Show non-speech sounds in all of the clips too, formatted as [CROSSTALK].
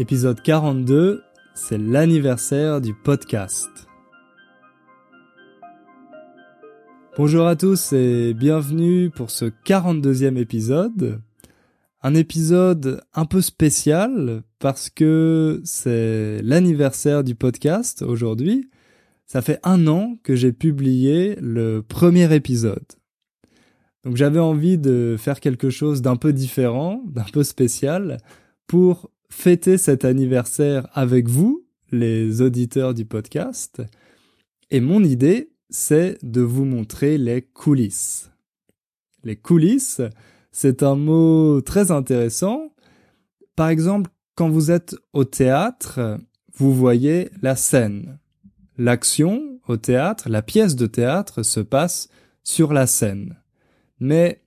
Épisode 42, c'est l'anniversaire du podcast. Bonjour à tous et bienvenue pour ce 42e épisode. Un épisode un peu spécial parce que c'est l'anniversaire du podcast aujourd'hui. Ça fait un an que j'ai publié le premier épisode. Donc j'avais envie de faire quelque chose d'un peu différent, d'un peu spécial, pour fêter cet anniversaire avec vous, les auditeurs du podcast. Et mon idée, c'est de vous montrer les coulisses. Les coulisses, c'est un mot très intéressant. Par exemple, quand vous êtes au théâtre, vous voyez la scène. L'action au théâtre, la pièce de théâtre se passe sur la scène. Mais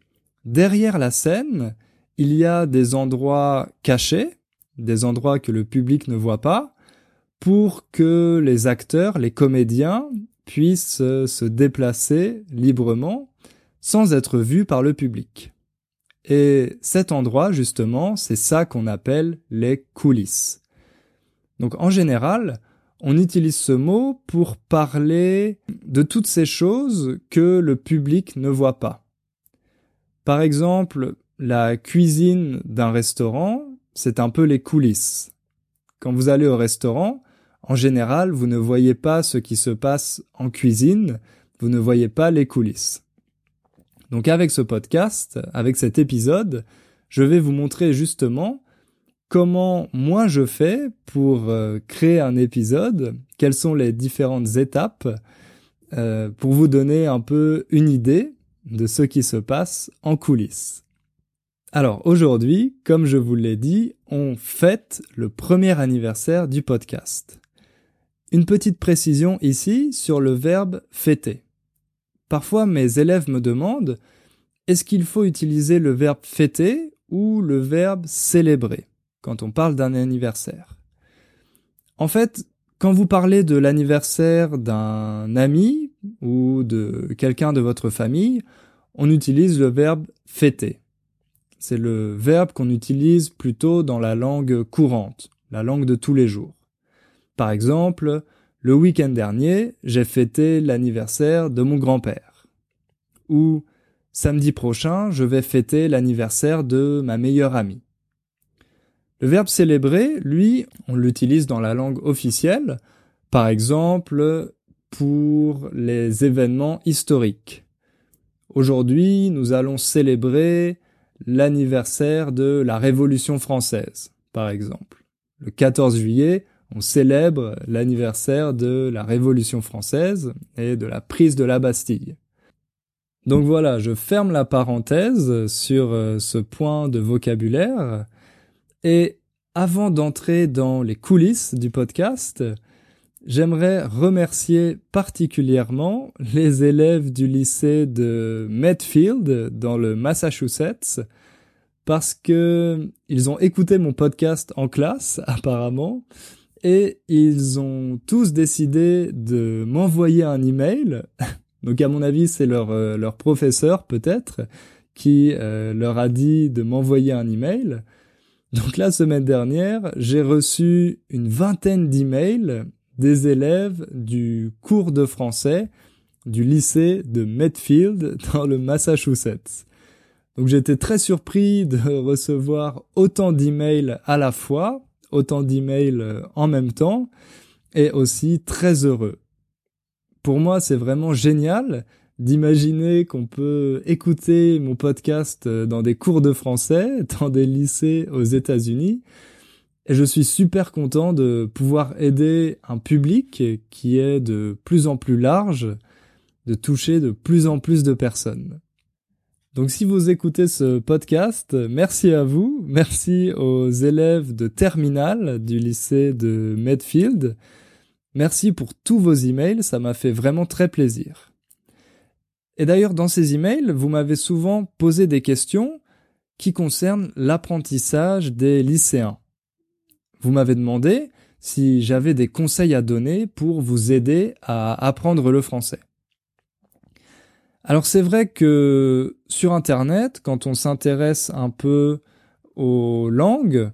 derrière la scène, il y a des endroits cachés, des endroits que le public ne voit pas, pour que les acteurs, les comédiens, puissent se déplacer librement sans être vus par le public. Et cet endroit, justement, c'est ça qu'on appelle les coulisses. Donc en général, on utilise ce mot pour parler de toutes ces choses que le public ne voit pas. Par exemple, la cuisine d'un restaurant, c'est un peu les coulisses. Quand vous allez au restaurant, en général, vous ne voyez pas ce qui se passe en cuisine, vous ne voyez pas les coulisses. Donc avec ce podcast, avec cet épisode, je vais vous montrer justement comment moi je fais pour euh, créer un épisode, quelles sont les différentes étapes, euh, pour vous donner un peu une idée de ce qui se passe en coulisses. Alors aujourd'hui, comme je vous l'ai dit, on fête le premier anniversaire du podcast. Une petite précision ici sur le verbe fêter. Parfois mes élèves me demandent est-ce qu'il faut utiliser le verbe fêter ou le verbe célébrer quand on parle d'un anniversaire? En fait, quand vous parlez de l'anniversaire d'un ami ou de quelqu'un de votre famille, on utilise le verbe fêter. C'est le verbe qu'on utilise plutôt dans la langue courante, la langue de tous les jours. Par exemple, le week-end dernier, j'ai fêté l'anniversaire de mon grand-père. Ou samedi prochain, je vais fêter l'anniversaire de ma meilleure amie. Le verbe célébrer, lui, on l'utilise dans la langue officielle, par exemple pour les événements historiques. Aujourd'hui, nous allons célébrer l'anniversaire de la Révolution française, par exemple. Le 14 juillet, on célèbre l'anniversaire de la Révolution française et de la prise de la Bastille. Donc voilà, je ferme la parenthèse sur euh, ce point de vocabulaire et avant d'entrer dans les coulisses du podcast, J'aimerais remercier particulièrement les élèves du lycée de Medfield dans le Massachusetts parce que ils ont écouté mon podcast en classe [LAUGHS] apparemment et ils ont tous décidé de m'envoyer un email. [LAUGHS] Donc à mon avis, c'est leur euh, leur professeur peut-être qui euh, leur a dit de m'envoyer un email. Donc la semaine dernière, j'ai reçu une vingtaine d'emails des élèves du cours de français du lycée de Medfield [LAUGHS] dans le Massachusetts. Donc j'étais très surpris de [LAUGHS] recevoir autant d'emails à la fois, autant d'emails euh, en même temps, et aussi très heureux. Pour moi, c'est vraiment génial d'imaginer qu'on peut écouter mon podcast euh, dans des cours de français, [LAUGHS] dans des lycées aux États-Unis, et je suis super content de pouvoir aider un public qui est de plus en plus large, de toucher de plus en plus de personnes. Donc si vous écoutez ce podcast, merci à vous, merci aux élèves de terminale du lycée de Medfield. Merci pour tous vos emails, ça m'a fait vraiment très plaisir. Et d'ailleurs, dans ces emails, vous m'avez souvent posé des questions qui concernent l'apprentissage des lycéens. Vous m'avez demandé si j'avais des conseils à donner pour vous aider à apprendre le français. Alors c'est vrai que sur Internet, quand on s'intéresse un peu aux langues,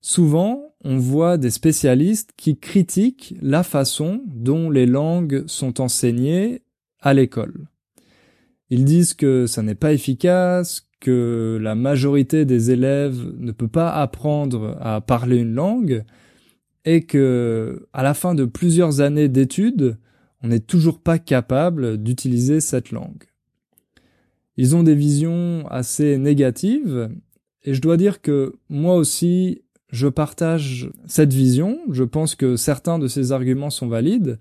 souvent on voit des spécialistes qui critiquent la façon dont les langues sont enseignées à l'école. Ils disent que ça n'est pas efficace, que la majorité des élèves ne peut pas apprendre à parler une langue et que à la fin de plusieurs années d'études, on n'est toujours pas capable d'utiliser cette langue. Ils ont des visions assez négatives et je dois dire que moi aussi je partage cette vision, je pense que certains de ces arguments sont valides,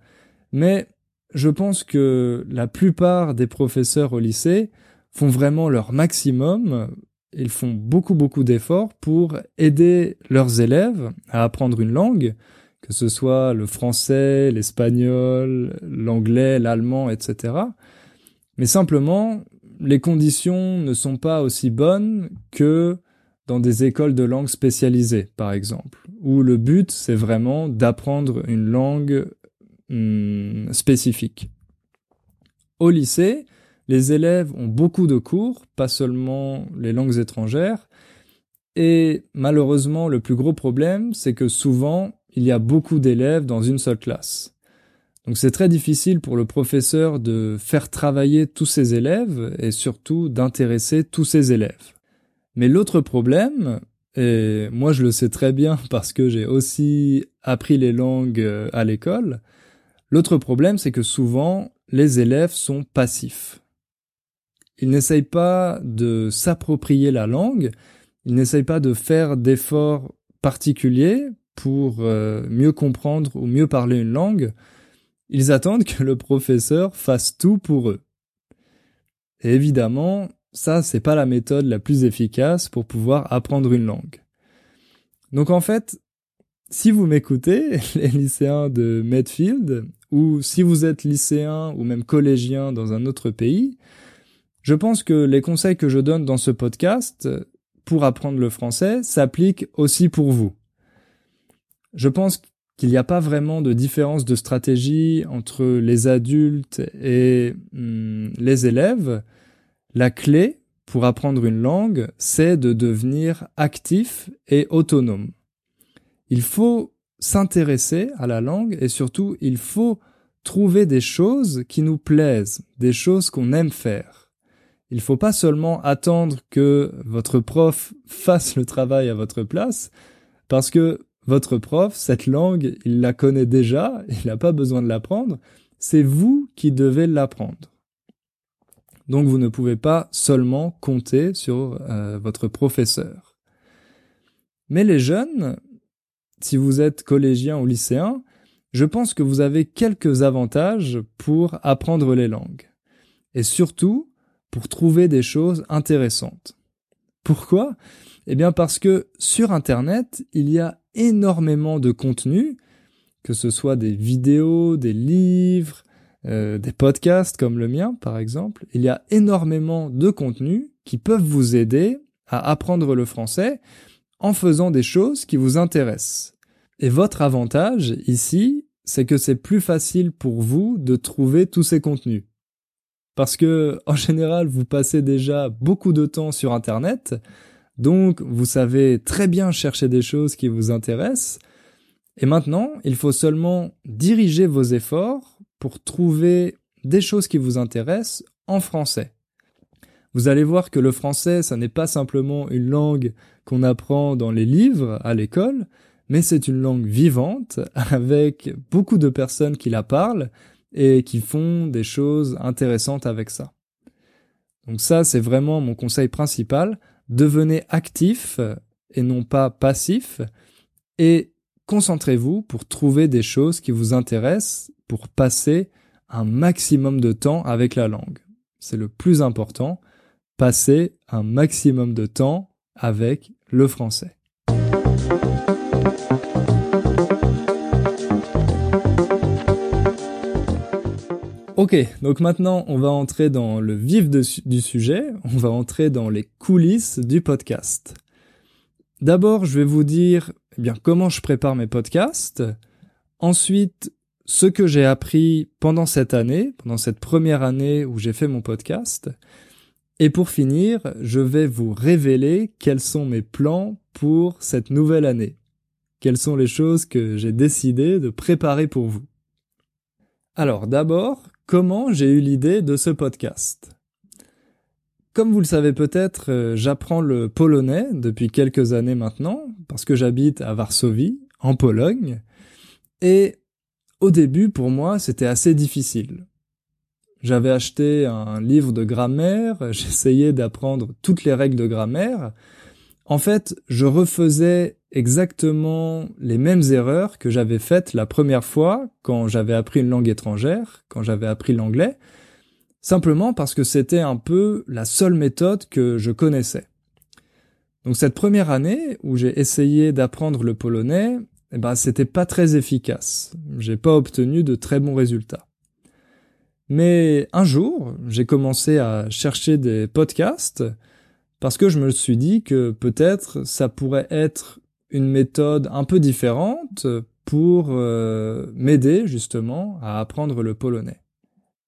mais je pense que la plupart des professeurs au lycée font vraiment leur maximum, ils font beaucoup beaucoup d'efforts pour aider leurs élèves à apprendre une langue, que ce soit le français, l'espagnol, l'anglais, l'allemand, etc. Mais simplement, les conditions ne sont pas aussi bonnes que dans des écoles de langue spécialisées, par exemple, où le but, c'est vraiment d'apprendre une langue hum, spécifique. Au lycée, les élèves ont beaucoup de cours, pas seulement les langues étrangères, et malheureusement, le plus gros problème, c'est que souvent, il y a beaucoup d'élèves dans une seule classe. Donc c'est très difficile pour le professeur de faire travailler tous ses élèves et surtout d'intéresser tous ses élèves. Mais l'autre problème, et moi je le sais très bien [LAUGHS] parce que j'ai aussi appris les langues euh, à l'école, l'autre problème c'est que souvent les élèves sont passifs. Ils n'essayent pas de s'approprier la langue, ils n'essayent pas de faire d'efforts particuliers pour euh, mieux comprendre ou mieux parler une langue, ils attendent que le professeur fasse tout pour eux. Évidemment, ça, c'est pas la méthode la plus efficace pour pouvoir apprendre une langue. Donc en fait, si vous m'écoutez, [LAUGHS] les lycéens de Medfield, ou si vous êtes lycéen ou même collégien dans un autre pays, je pense que les conseils que je donne dans ce podcast pour apprendre le français s'appliquent aussi pour vous. Je pense qu'il n'y a pas vraiment de différence de stratégie entre les adultes et hum, les élèves. La clé pour apprendre une langue, c'est de devenir actif et autonome. Il faut s'intéresser à la langue et surtout il faut trouver des choses qui nous plaisent, des choses qu'on aime faire. Il faut pas seulement attendre que votre prof fasse le travail à votre place, parce que votre prof, cette langue, il la connaît déjà, il n'a pas besoin de l'apprendre, c'est vous qui devez l'apprendre. Donc vous ne pouvez pas seulement compter sur euh, votre professeur. Mais les jeunes, si vous êtes collégien ou lycéen, je pense que vous avez quelques avantages pour apprendre les langues. Et surtout, pour trouver des choses intéressantes. Pourquoi? Eh bien parce que sur Internet, il y a énormément de contenu, que ce soit des vidéos, des livres, euh, des podcasts comme le mien, par exemple, il y a énormément de contenus qui peuvent vous aider à apprendre le français en faisant des choses qui vous intéressent. Et votre avantage ici, c'est que c'est plus facile pour vous de trouver tous ces contenus. Parce que, en général, vous passez déjà beaucoup de temps sur Internet, donc vous savez très bien chercher des choses qui vous intéressent, et maintenant, il faut seulement diriger vos efforts pour trouver des choses qui vous intéressent en français. Vous allez voir que le français, ça n'est pas simplement une langue qu'on apprend dans les livres à l'école, mais c'est une langue vivante [LAUGHS] avec beaucoup de personnes qui la parlent et qui font des choses intéressantes avec ça. Donc ça, c'est vraiment mon conseil principal. Devenez actif et non pas passif et concentrez-vous pour trouver des choses qui vous intéressent pour passer un maximum de temps avec la langue. C'est le plus important, passer un maximum de temps avec le français. Ok, donc maintenant on va entrer dans le vif du sujet, on va entrer dans les coulisses du podcast. D'abord, je vais vous dire eh bien comment je prépare mes podcasts. Ensuite, ce que j'ai appris pendant cette année, pendant cette première année où j'ai fait mon podcast. Et pour finir, je vais vous révéler quels sont mes plans pour cette nouvelle année. quelles sont les choses que j'ai décidé de préparer pour vous. Alors d'abord, comment j'ai eu l'idée de ce podcast Comme vous le savez peut-être, euh, j'apprends le polonais depuis quelques années maintenant, parce que j'habite à Varsovie, en Pologne, et au début pour moi c'était assez difficile. J'avais acheté un livre de grammaire, [LAUGHS] j'essayais d'apprendre toutes les règles de grammaire. En fait, je refaisais exactement les mêmes erreurs que j'avais faites la première fois quand j'avais appris une langue étrangère, quand j'avais appris l'anglais, simplement parce que c'était un peu la seule méthode que je connaissais. Donc cette première année où j'ai essayé d'apprendre le polonais, eh ben c'était pas très efficace. J'ai pas obtenu de très bons résultats. Mais un jour, j'ai commencé à chercher des podcasts parce que je me suis dit que peut-être ça pourrait être une méthode un peu différente pour euh, m'aider justement à apprendre le polonais.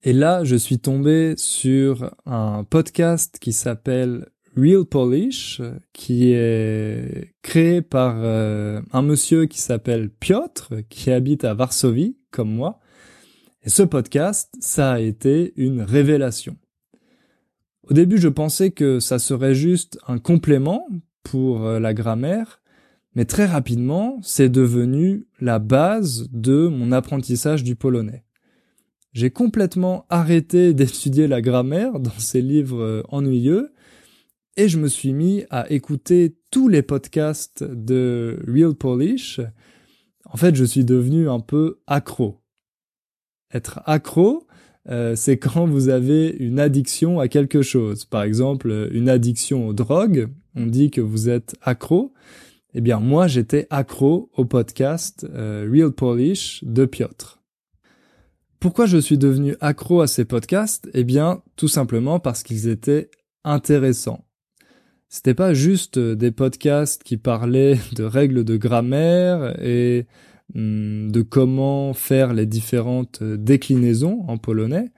Et là, je suis tombé sur un podcast qui s'appelle Real Polish, qui est créé par euh, un monsieur qui s'appelle Piotr, qui habite à Varsovie, comme moi. Et ce podcast, ça a été une révélation. Au début, je pensais que ça serait juste un complément pour euh, la grammaire, mais très rapidement, c'est devenu la base de mon apprentissage du polonais. J'ai complètement arrêté [LAUGHS] d'étudier la grammaire dans ces livres euh, ennuyeux et je me suis mis à écouter tous les podcasts de Real Polish. En fait, je suis devenu un peu accro. Être accro, euh, c'est quand vous avez une addiction à quelque chose. Par exemple, une addiction aux drogues. On dit que vous êtes accro. Eh bien, moi, j'étais accro au podcast euh, Real Polish de Piotr. Pourquoi je suis devenu accro à ces podcasts? Eh bien, tout simplement parce qu'ils étaient intéressants. C'était pas juste des podcasts qui parlaient [LAUGHS] de règles de grammaire et de comment faire les différentes déclinaisons en polonais,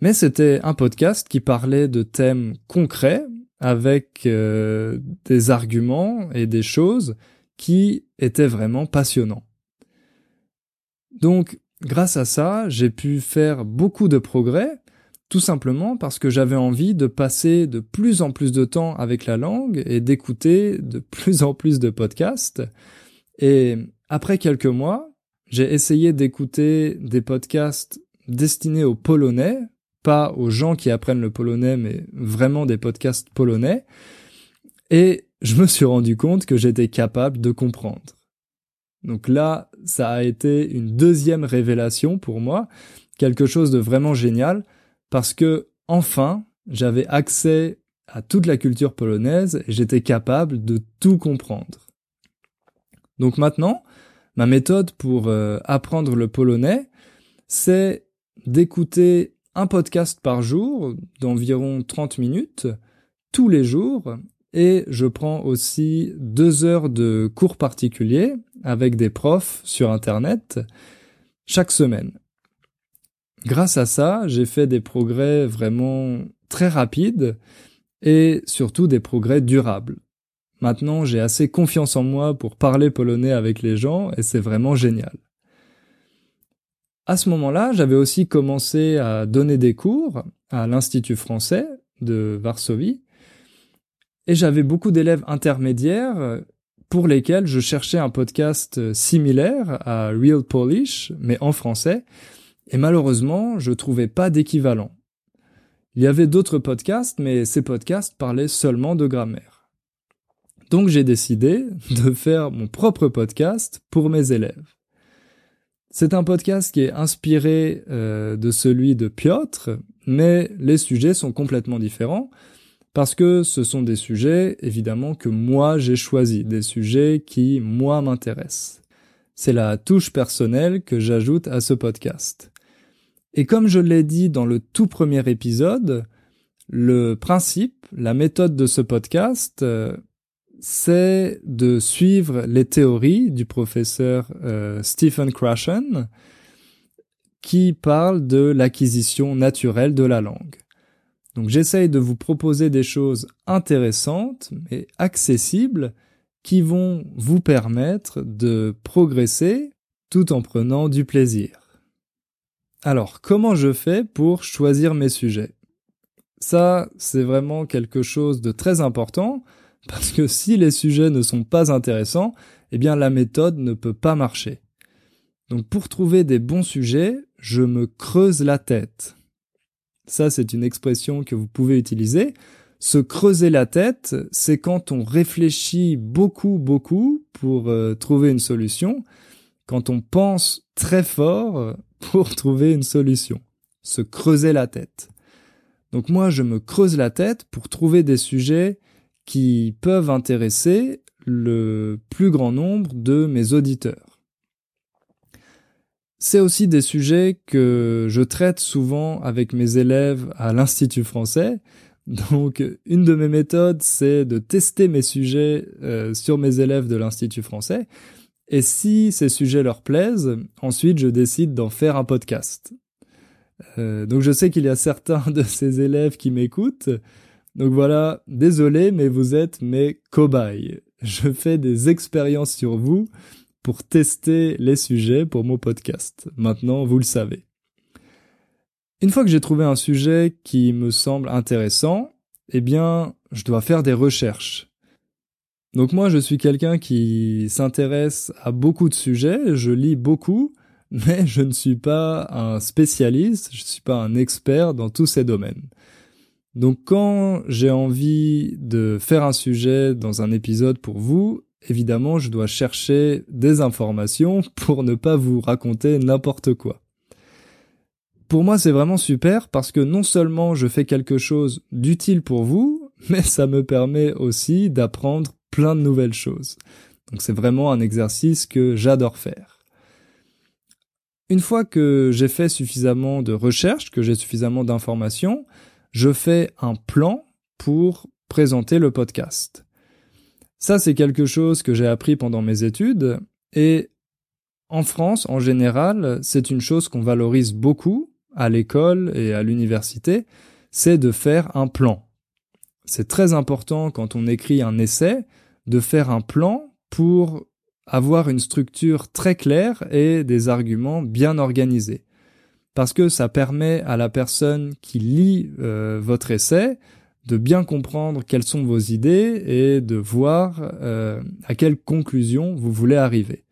mais c'était un podcast qui parlait de thèmes concrets avec euh, des arguments et des choses qui étaient vraiment passionnants. Donc, grâce à ça, j'ai pu faire beaucoup de progrès, tout simplement parce que j'avais envie de passer de plus en plus de temps avec la langue et d'écouter de [LAUGHS] plus en plus de podcasts. Et après quelques mois, j'ai essayé d'écouter des podcasts destinés aux Polonais pas aux gens qui apprennent le polonais, mais vraiment des podcasts polonais. Et je me suis rendu compte que j'étais capable de comprendre. Donc là, ça a été une deuxième révélation pour moi, quelque chose de vraiment génial, parce que enfin, j'avais accès à toute la culture polonaise et j'étais capable de tout comprendre. Donc maintenant, ma méthode pour euh, apprendre le polonais, c'est d'écouter un podcast par jour d'environ 30 minutes tous les jours et je prends aussi deux heures de cours particuliers avec des profs sur Internet chaque semaine. Grâce à ça, j'ai fait des progrès vraiment très rapides et surtout des progrès durables. Maintenant, j'ai assez confiance en moi pour parler polonais avec les gens et c'est vraiment génial. À ce moment-là, j'avais aussi commencé à donner des cours à l'Institut français de Varsovie, et j'avais beaucoup d'élèves intermédiaires pour lesquels je cherchais un podcast similaire à Real Polish, mais en français, et malheureusement, je trouvais pas d'équivalent. Il y avait d'autres podcasts, mais ces podcasts parlaient seulement de grammaire. Donc j'ai décidé de faire mon propre podcast pour mes élèves. C'est un podcast qui est inspiré euh, de celui de Piotr, mais les sujets sont complètement différents parce que ce sont des sujets évidemment que moi j'ai choisis, des sujets qui moi m'intéressent. C'est la touche personnelle que j'ajoute à ce podcast. Et comme je l'ai dit dans le tout premier épisode, le principe, la méthode de ce podcast, euh, c'est de suivre les théories du professeur euh, Stephen Krashen qui parle de l'acquisition naturelle de la langue. Donc j'essaye de vous proposer des choses intéressantes mais accessibles qui vont vous permettre de progresser tout en prenant du plaisir. Alors, comment je fais pour choisir mes sujets? Ça, c'est vraiment quelque chose de très important, parce que si les sujets ne sont pas intéressants, eh bien la méthode ne peut pas marcher. Donc pour trouver des bons sujets, je me creuse la tête. Ça, c'est une expression que vous pouvez utiliser. Se creuser la tête, c'est quand on réfléchit beaucoup, beaucoup pour euh, trouver une solution, quand on pense très fort pour [LAUGHS] trouver une solution. Se creuser la tête. Donc moi, je me creuse la tête pour trouver des sujets qui peuvent intéresser le plus grand nombre de mes auditeurs. C'est aussi des sujets que je traite souvent avec mes élèves à l'Institut français. Donc une de mes méthodes, c'est de tester mes sujets euh, sur mes élèves de l'Institut français. Et si ces sujets leur plaisent, ensuite je décide d'en faire un podcast. Euh, donc je sais qu'il y a certains [LAUGHS] de ces élèves qui m'écoutent. Donc voilà, désolé, mais vous êtes mes cobayes. Je fais des expériences sur vous pour tester les sujets pour mon podcast. Maintenant, vous le savez. Une fois que j'ai trouvé un sujet qui me semble intéressant, eh bien, je dois faire des recherches. Donc moi, je suis quelqu'un qui s'intéresse à beaucoup de sujets, je lis beaucoup, mais je ne suis pas un spécialiste, je ne suis pas un expert dans tous ces domaines. Donc quand j'ai envie de faire un sujet dans un épisode pour vous, évidemment, je dois chercher des informations [LAUGHS] pour ne pas vous raconter n'importe quoi. Pour moi, c'est vraiment super parce que non seulement je fais quelque chose d'utile pour vous, [LAUGHS] mais ça me permet aussi d'apprendre plein de nouvelles choses. Donc c'est vraiment un exercice que j'adore faire. Une fois que j'ai fait suffisamment de recherches, que j'ai suffisamment d'informations, je fais un plan pour présenter le podcast. Ça, c'est quelque chose que j'ai appris pendant mes études et en France, en général, c'est une chose qu'on valorise beaucoup à l'école et à l'université, c'est de faire un plan. C'est très important quand on écrit un essai de faire un plan pour avoir une structure très claire et des arguments bien organisés parce que ça permet à la personne qui lit euh, votre essai de bien comprendre quelles sont vos idées et de voir euh, à quelle conclusion vous voulez arriver.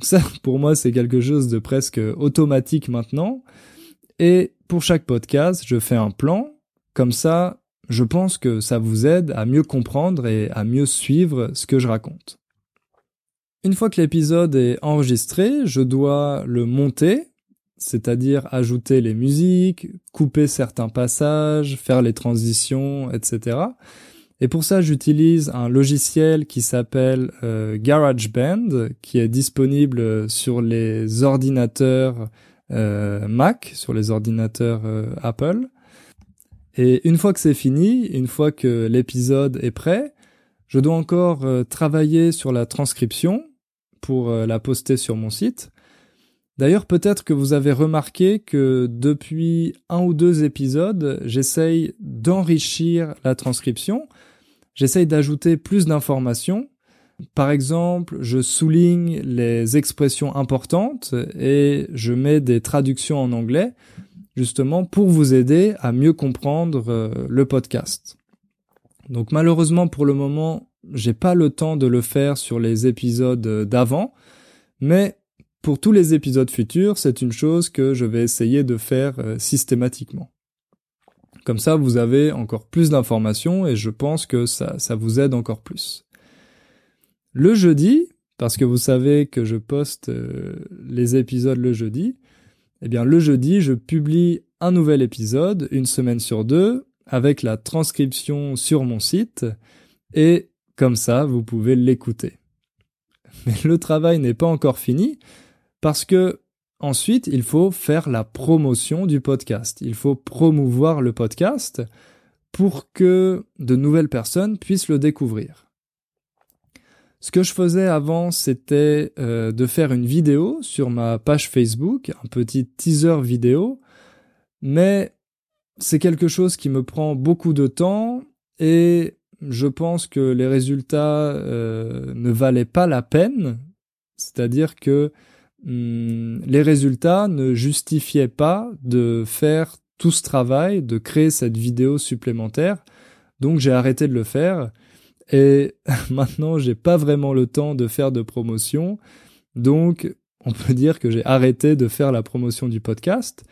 Ça, [LAUGHS] pour moi, c'est quelque chose de presque automatique maintenant. Et pour chaque podcast, je fais un plan. Comme ça, je pense que ça vous aide à mieux comprendre et à mieux suivre ce que je raconte. Une fois que l'épisode est enregistré, je dois le monter c'est-à-dire ajouter les musiques, couper certains passages, faire les transitions, etc. Et pour ça, j'utilise un logiciel qui s'appelle euh, GarageBand, qui est disponible sur les ordinateurs euh, Mac, sur les ordinateurs euh, Apple. Et une fois que c'est fini, une fois que l'épisode est prêt, je dois encore travailler sur la transcription pour la poster sur mon site. D'ailleurs, peut-être que vous avez remarqué que depuis un ou deux épisodes, j'essaye d'enrichir la transcription, j'essaye d'ajouter plus d'informations. Par exemple, je souligne les expressions importantes et je mets des traductions en anglais, justement pour vous aider à mieux comprendre euh, le podcast. Donc malheureusement pour le moment, j'ai pas le temps de le faire sur les épisodes d'avant, mais pour tous les épisodes futurs, c'est une chose que je vais essayer de faire euh, systématiquement. Comme ça, vous avez encore plus d'informations et je pense que ça, vous aide encore plus. Le jeudi, parce que vous savez que je poste euh, les épisodes le jeudi, eh bien le jeudi, je publie un nouvel épisode, une semaine sur deux, avec la transcription sur mon site, et comme ça, vous pouvez l'écouter. [LAUGHS] Mais le travail n'est pas encore fini, parce que ensuite, il faut faire la promotion du podcast. Il faut promouvoir le podcast pour que de nouvelles personnes puissent le découvrir. Ce que je faisais avant, c'était euh, de faire une vidéo sur ma page Facebook, un petit teaser vidéo, mais c'est quelque chose qui me prend beaucoup de temps et je pense que les résultats euh, ne valaient pas la peine, c'est-à-dire que les résultats ne justifiaient pas de faire tout ce travail, de créer cette vidéo supplémentaire. Donc j'ai arrêté de le faire et [LAUGHS] maintenant j'ai pas vraiment le temps de faire de promotion. Donc on peut dire que j'ai arrêté de faire la promotion du podcast.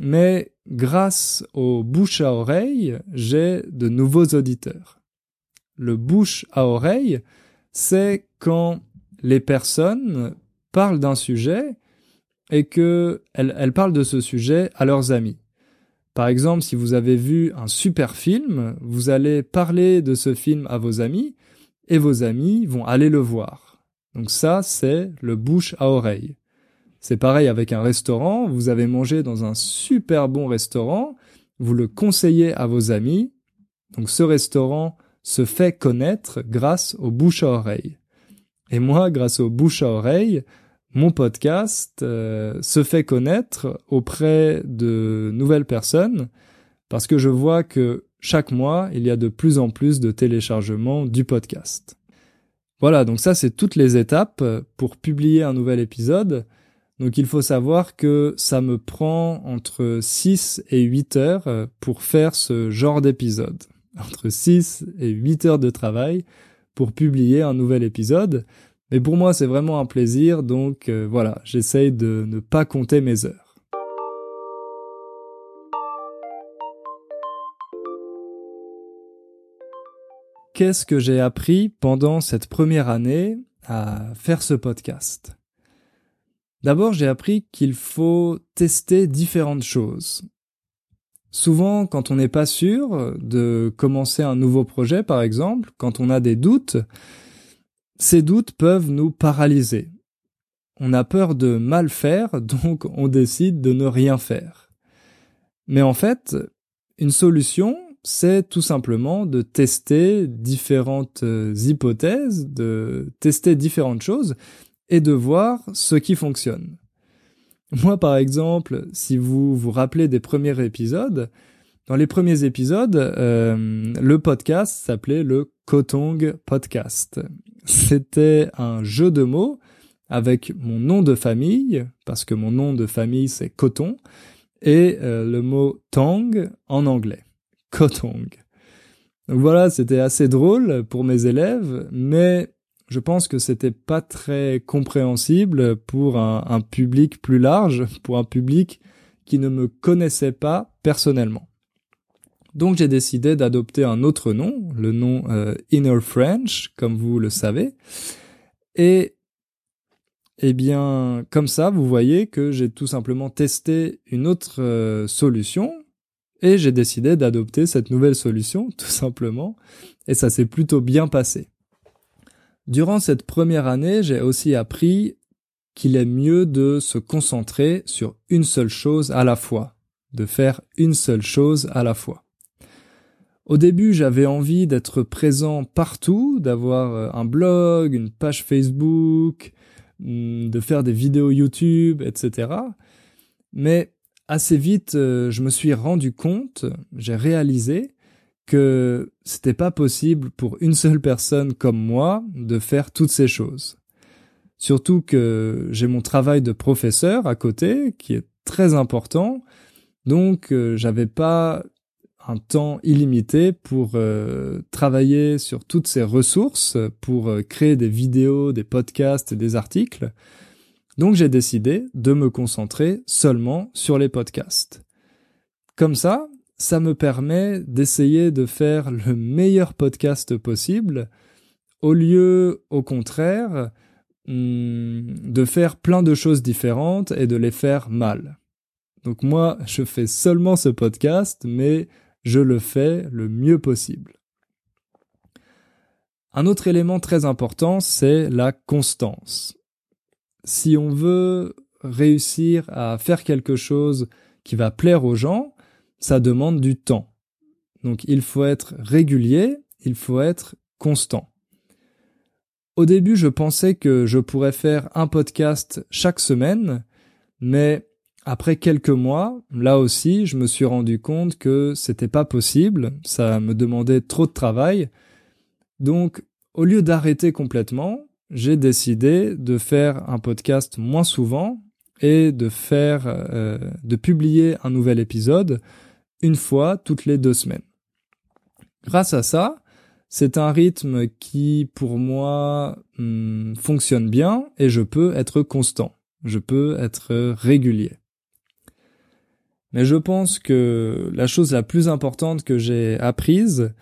Mais grâce au bouche à oreille, j'ai de nouveaux auditeurs. Le bouche à oreille, c'est quand les personnes parlent d'un sujet et que elles, parlent de ce sujet à leurs amis. Par exemple, si vous avez vu un super film, vous allez parler de ce film à vos amis et vos amis vont aller le voir. Donc ça, c'est le bouche à oreille. C'est pareil avec un restaurant, vous avez mangé dans un super bon restaurant, vous le conseillez à vos amis, donc ce restaurant se fait connaître grâce au bouche à oreille. Et moi, grâce au bouche à oreille, mon podcast euh, se fait connaître auprès de nouvelles personnes parce que je vois que chaque mois, il y a de plus en plus de téléchargements du podcast. Voilà, donc ça c'est toutes les étapes pour publier un nouvel épisode. Donc il faut savoir que ça me prend entre 6 et 8 heures pour faire ce genre d'épisode. [LAUGHS] Entre 6 et 8 heures de travail pour publier un nouvel épisode. Mais pour moi c'est vraiment un plaisir, donc euh, voilà, j'essaye de ne pas compter mes heures. Qu'est-ce que j'ai appris pendant cette première année à faire ce podcast? D'abord, j'ai appris qu'il faut tester différentes choses. Souvent, quand on n'est pas sûr de commencer un nouveau projet, par exemple, quand on a des doutes, ces doutes peuvent nous paralyser. On a peur de mal faire, [LAUGHS] donc on décide de ne rien faire. Mais en fait, une solution, c'est tout simplement de tester différentes hypothèses, de tester différentes choses, et de voir ce qui fonctionne. Moi, par exemple, si vous vous rappelez des premiers épisodes, dans les premiers épisodes, euh, le podcast s'appelait le Kotong Podcast. C'était un jeu de mots avec mon nom de famille, parce que mon nom de famille c'est coton, et euh, le mot tong en anglais. Kotong. Donc voilà, c'était assez drôle pour mes élèves, mais je pense que c'était pas très compréhensible pour un, public plus large, pour un public qui ne me connaissait pas personnellement. Donc j'ai décidé d'adopter un autre nom, le nom euh, Inner French, comme vous le savez. Et eh bien, comme ça, vous voyez que j'ai tout simplement testé une autre euh, solution et j'ai décidé d'adopter cette nouvelle solution, [LAUGHS] tout simplement. Et ça s'est plutôt bien passé. Durant cette première année, j'ai aussi appris qu'il est mieux de se concentrer sur une seule chose à la fois, de faire une seule chose à la fois. Au début, j'avais envie d'être présent partout, d'avoir euh, un blog, une page Facebook, hmm, de faire des vidéos YouTube, etc. Mais assez vite, euh, je me suis rendu compte, j'ai réalisé que c'était pas possible pour une seule personne comme moi de faire toutes ces choses. Surtout que j'ai mon travail de professeur à côté qui est très important, donc euh, j'avais pas un temps illimité pour euh, travailler sur toutes ces ressources, pour euh, créer des vidéos, des podcasts, des articles. Donc j'ai décidé de me concentrer seulement sur les podcasts. Comme ça, ça me permet d'essayer de faire le meilleur podcast possible au lieu, au contraire, hmm, de faire plein de choses différentes et de les faire mal. Donc moi, je fais seulement ce podcast, mais je le fais le mieux possible. Un autre élément très important, c'est la constance. Si on veut réussir à faire quelque chose qui va plaire aux gens, ça demande du temps. Donc il faut être régulier, il faut être constant. Au début, je pensais que je pourrais faire un podcast chaque semaine, mais après quelques mois, là aussi, je me suis rendu compte que c'était pas possible, ça me demandait trop de travail, Donc, au lieu d'arrêter complètement, j'ai décidé de faire un podcast moins souvent et de faire, euh, de publier un nouvel épisode une fois toutes les deux semaines. Grâce à ça, c'est un rythme qui, pour moi, hmm, fonctionne bien et je peux être constant. Je peux être régulier. Mais je pense que la chose la plus importante que j'ai apprise,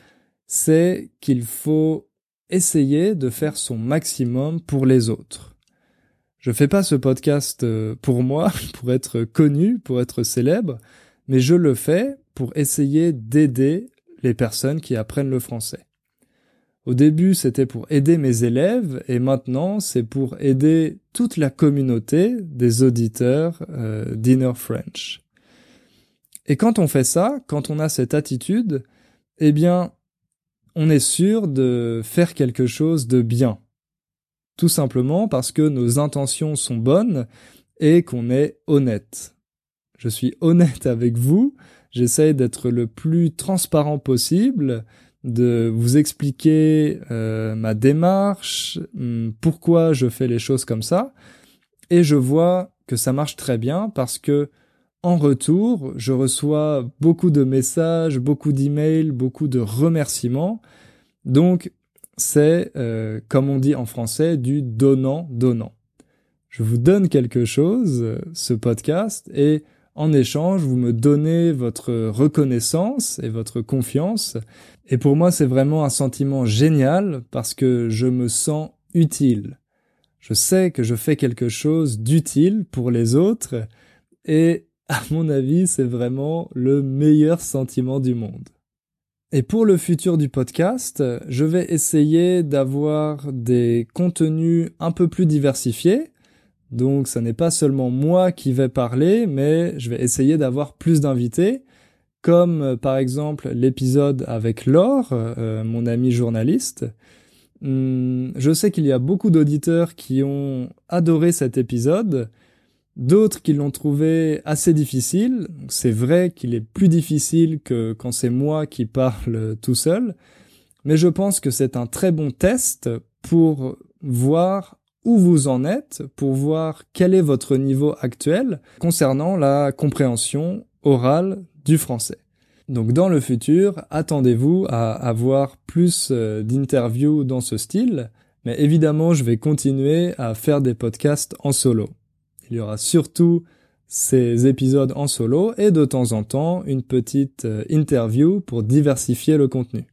c'est qu'il faut essayer de faire son maximum pour les autres. Je fais pas ce podcast euh, pour moi, [LAUGHS] pour être connu, pour être célèbre, mais je le fais pour essayer d'aider les personnes qui apprennent le français. Au début, c'était pour aider mes élèves et maintenant, c'est pour aider toute la communauté des auditeurs euh, d'Inner French. Et quand on fait ça, quand on a cette attitude, eh bien, on est sûr de faire quelque chose de bien. Tout simplement parce que nos intentions sont bonnes et qu'on est honnête. Je suis honnête avec vous, j'essaye d'être le plus transparent possible, de vous expliquer euh, ma démarche, hmm, pourquoi je fais les choses comme ça, et je vois que ça marche très bien parce que en retour, je reçois beaucoup de messages, beaucoup d'emails, beaucoup de remerciements. Donc, c'est, euh, comme on dit en français, du donnant-donnant. Je vous donne quelque chose, ce podcast, et en échange, vous me donnez votre reconnaissance et votre confiance. Et pour moi, c'est vraiment un sentiment génial parce que je me sens utile. Je sais que je fais quelque chose d'utile pour les autres et à mon avis, c'est vraiment le meilleur sentiment du monde. Et pour le futur du podcast, je vais essayer d'avoir des contenus un peu plus diversifiés, donc ce n'est pas seulement moi qui vais parler, mais je vais essayer d'avoir plus d'invités, comme euh, par exemple l'épisode avec Laure, euh, mon ami journaliste. Hum, je sais qu'il y a beaucoup d'auditeurs qui ont adoré cet épisode, d'autres qui l'ont trouvé assez difficile. C'est vrai qu'il est plus difficile que quand c'est moi qui parle [LAUGHS] tout seul, mais je pense que c'est un très bon test pour voir où vous en êtes pour voir quel est votre niveau actuel concernant la compréhension orale du français. Donc dans le futur, attendez-vous à avoir plus euh, d'interviews dans ce style, mais évidemment je vais continuer à faire des podcasts en solo. Il y aura surtout ces épisodes en solo et de temps en temps une petite euh, interview pour diversifier le contenu.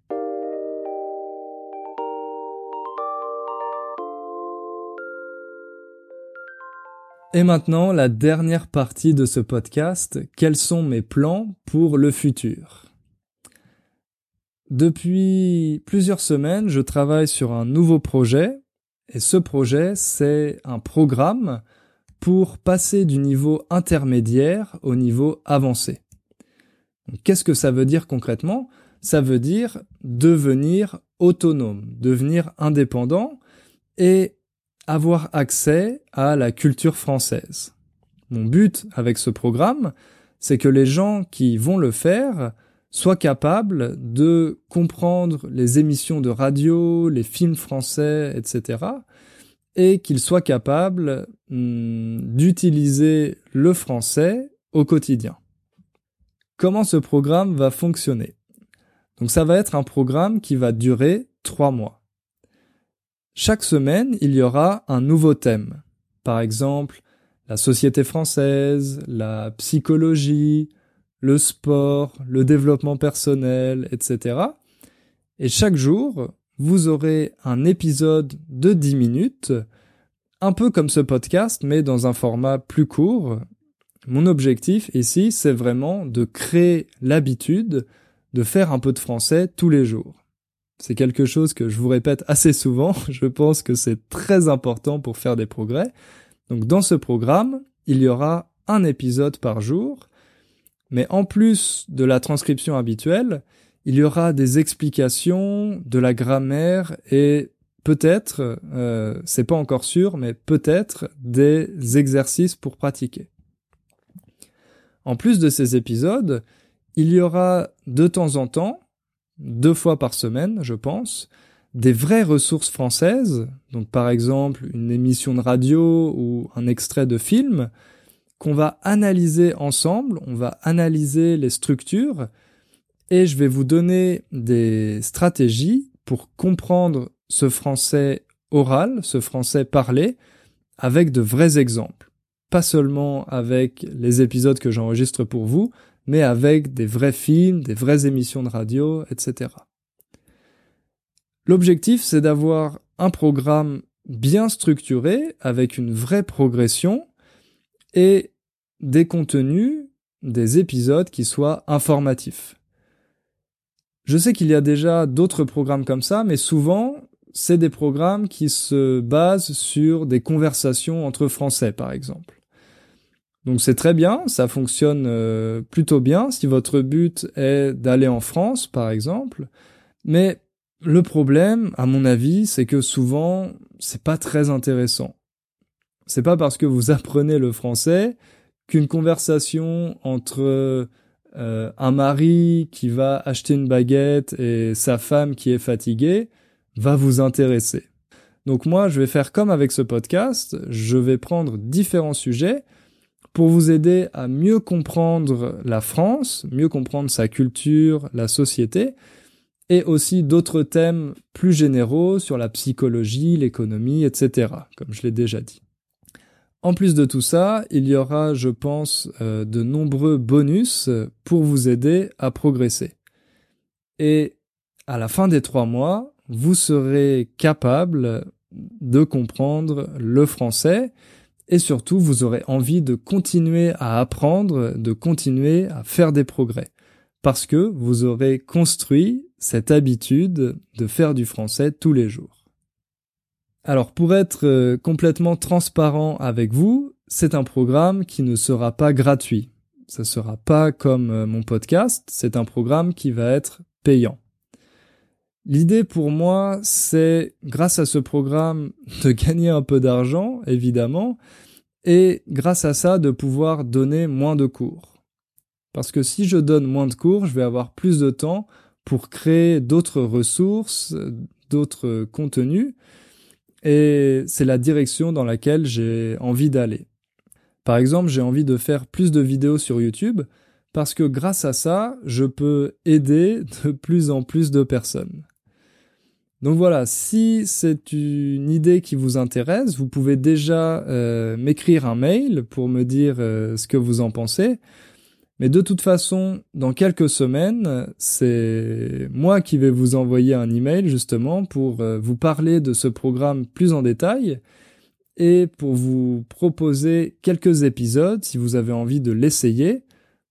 Et maintenant, la dernière partie de ce podcast, quels sont mes plans pour le futur? Depuis plusieurs semaines, je travaille sur un nouveau projet, et ce projet, c'est un programme pour passer du niveau intermédiaire au niveau avancé. Qu'est-ce que ça veut dire concrètement? Ça veut dire devenir autonome, devenir indépendant et avoir accès à la culture française. Mon but avec ce programme, c'est que les gens qui vont le faire soient capables de comprendre les émissions de radio, les films français, etc., et qu'ils soient capables hmm, d'utiliser le français au quotidien. Comment ce programme va fonctionner? Donc ça va être un programme qui va durer trois mois. Chaque semaine, il y aura un nouveau thème. Par exemple, la société française, la psychologie, le sport, le développement personnel, etc. Et chaque jour, vous aurez un épisode de 10 minutes, un peu comme ce podcast, mais dans un format plus court. Mon objectif ici, c'est vraiment de créer l'habitude de faire un peu de français tous les jours. C'est quelque chose que je vous répète assez souvent. [LAUGHS] Je pense que c'est très important pour faire des progrès. Donc dans ce programme, il y aura un épisode par jour, mais en plus de la transcription habituelle, il y aura des explications, de la grammaire et peut-être, euh, c'est pas encore sûr, mais peut-être des exercices pour pratiquer. En plus de ces épisodes, il y aura de temps en temps deux fois par semaine, je pense, des vraies ressources françaises, donc par exemple une émission de radio ou un extrait de film, qu'on va analyser ensemble, on va analyser les structures, et je vais vous donner des stratégies pour comprendre ce français oral, ce français parlé, avec de vrais exemples. Pas seulement avec les épisodes que j'enregistre pour vous, mais avec des vrais films, des vraies émissions de radio, etc. L'objectif, c'est d'avoir un programme bien structuré, avec une vraie progression, et des contenus, des épisodes qui soient informatifs. Je sais qu'il y a déjà d'autres programmes comme ça, mais souvent, c'est des programmes qui se basent sur des conversations entre Français, par exemple. Donc c'est très bien, ça fonctionne euh, plutôt bien si votre but est d'aller en France, par exemple. Mais le problème, à mon avis, c'est que souvent, c'est pas très intéressant. C'est pas parce que vous apprenez le français qu'une conversation entre euh, un mari qui va acheter une baguette et sa femme qui est fatiguée va vous intéresser. Donc moi, je vais faire comme avec ce podcast, je vais prendre différents sujets pour vous aider à mieux comprendre la France, mieux comprendre sa culture, la société, et aussi d'autres thèmes plus généraux sur la psychologie, l'économie, etc., comme je l'ai déjà dit. En plus de tout ça, il y aura, je pense, euh, de nombreux bonus pour vous aider à progresser. Et à la fin des trois mois, vous serez capable de comprendre le français et surtout vous aurez envie de continuer à apprendre, de continuer à faire des progrès parce que vous aurez construit cette habitude de faire du français tous les jours. Alors pour être euh, complètement transparent avec vous, c'est un programme qui ne sera pas gratuit. Ça sera pas comme euh, mon podcast, c'est un programme qui va être payant. L'idée pour moi, c'est grâce à ce programme [LAUGHS] de gagner un peu d'argent, évidemment, et grâce à ça de pouvoir donner moins de cours. Parce que si je donne moins de cours, je vais avoir plus de temps pour créer d'autres ressources, d'autres contenus, et c'est la direction dans laquelle j'ai envie d'aller. Par exemple, j'ai envie de faire plus de vidéos sur YouTube parce que grâce à ça, je peux aider [LAUGHS] de plus en plus de personnes. Donc voilà, si c'est une idée qui vous intéresse, vous pouvez déjà euh, m'écrire un mail pour me dire euh, ce que vous en pensez. Mais de toute façon, dans quelques semaines, c'est moi qui vais vous envoyer un email justement pour euh, vous parler de ce programme plus en détail et pour vous proposer quelques épisodes si vous avez envie de l'essayer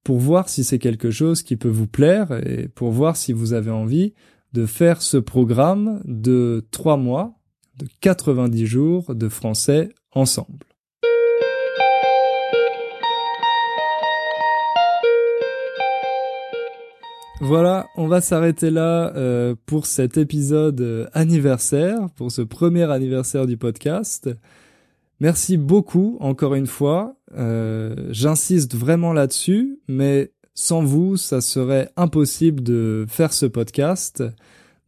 pour voir si c'est quelque chose qui peut vous plaire et pour voir si vous avez envie de faire ce programme de trois mois, de 90 jours de français ensemble. Voilà, on va s'arrêter là euh, pour cet épisode euh, anniversaire, pour ce premier anniversaire du podcast. Merci beaucoup, encore une fois. Euh, j'insiste vraiment là-dessus, mais sans vous, ça serait impossible de faire ce podcast.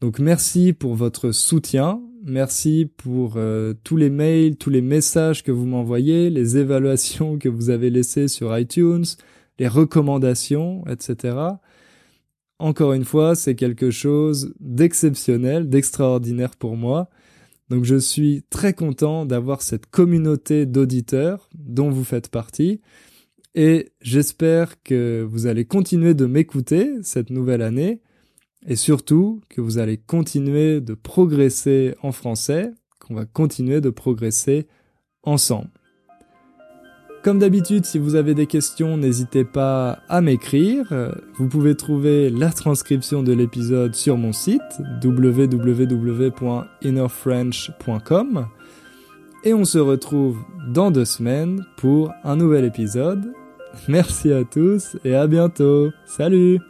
Donc merci pour votre soutien. Merci pour tous les mails, tous les messages que vous m'envoyez, les évaluations que vous avez laissées sur iTunes, les recommandations, etc encore une fois, c'est quelque chose d'exceptionnel, d'extraordinaire pour moi. Donc je suis très content d'avoir cette communauté d'auditeurs dont vous faites partie. Et j'espère que vous allez continuer de m'écouter cette nouvelle année et surtout que vous allez continuer de progresser en français, qu'on va continuer de progresser ensemble. Comme d'habitude, si vous avez des questions, n'hésitez pas à m'écrire. Vous pouvez trouver la transcription de l'épisode sur mon site www.innerfrench.com. Et on se retrouve dans deux semaines pour un nouvel épisode. Merci à tous et à bientôt. Salut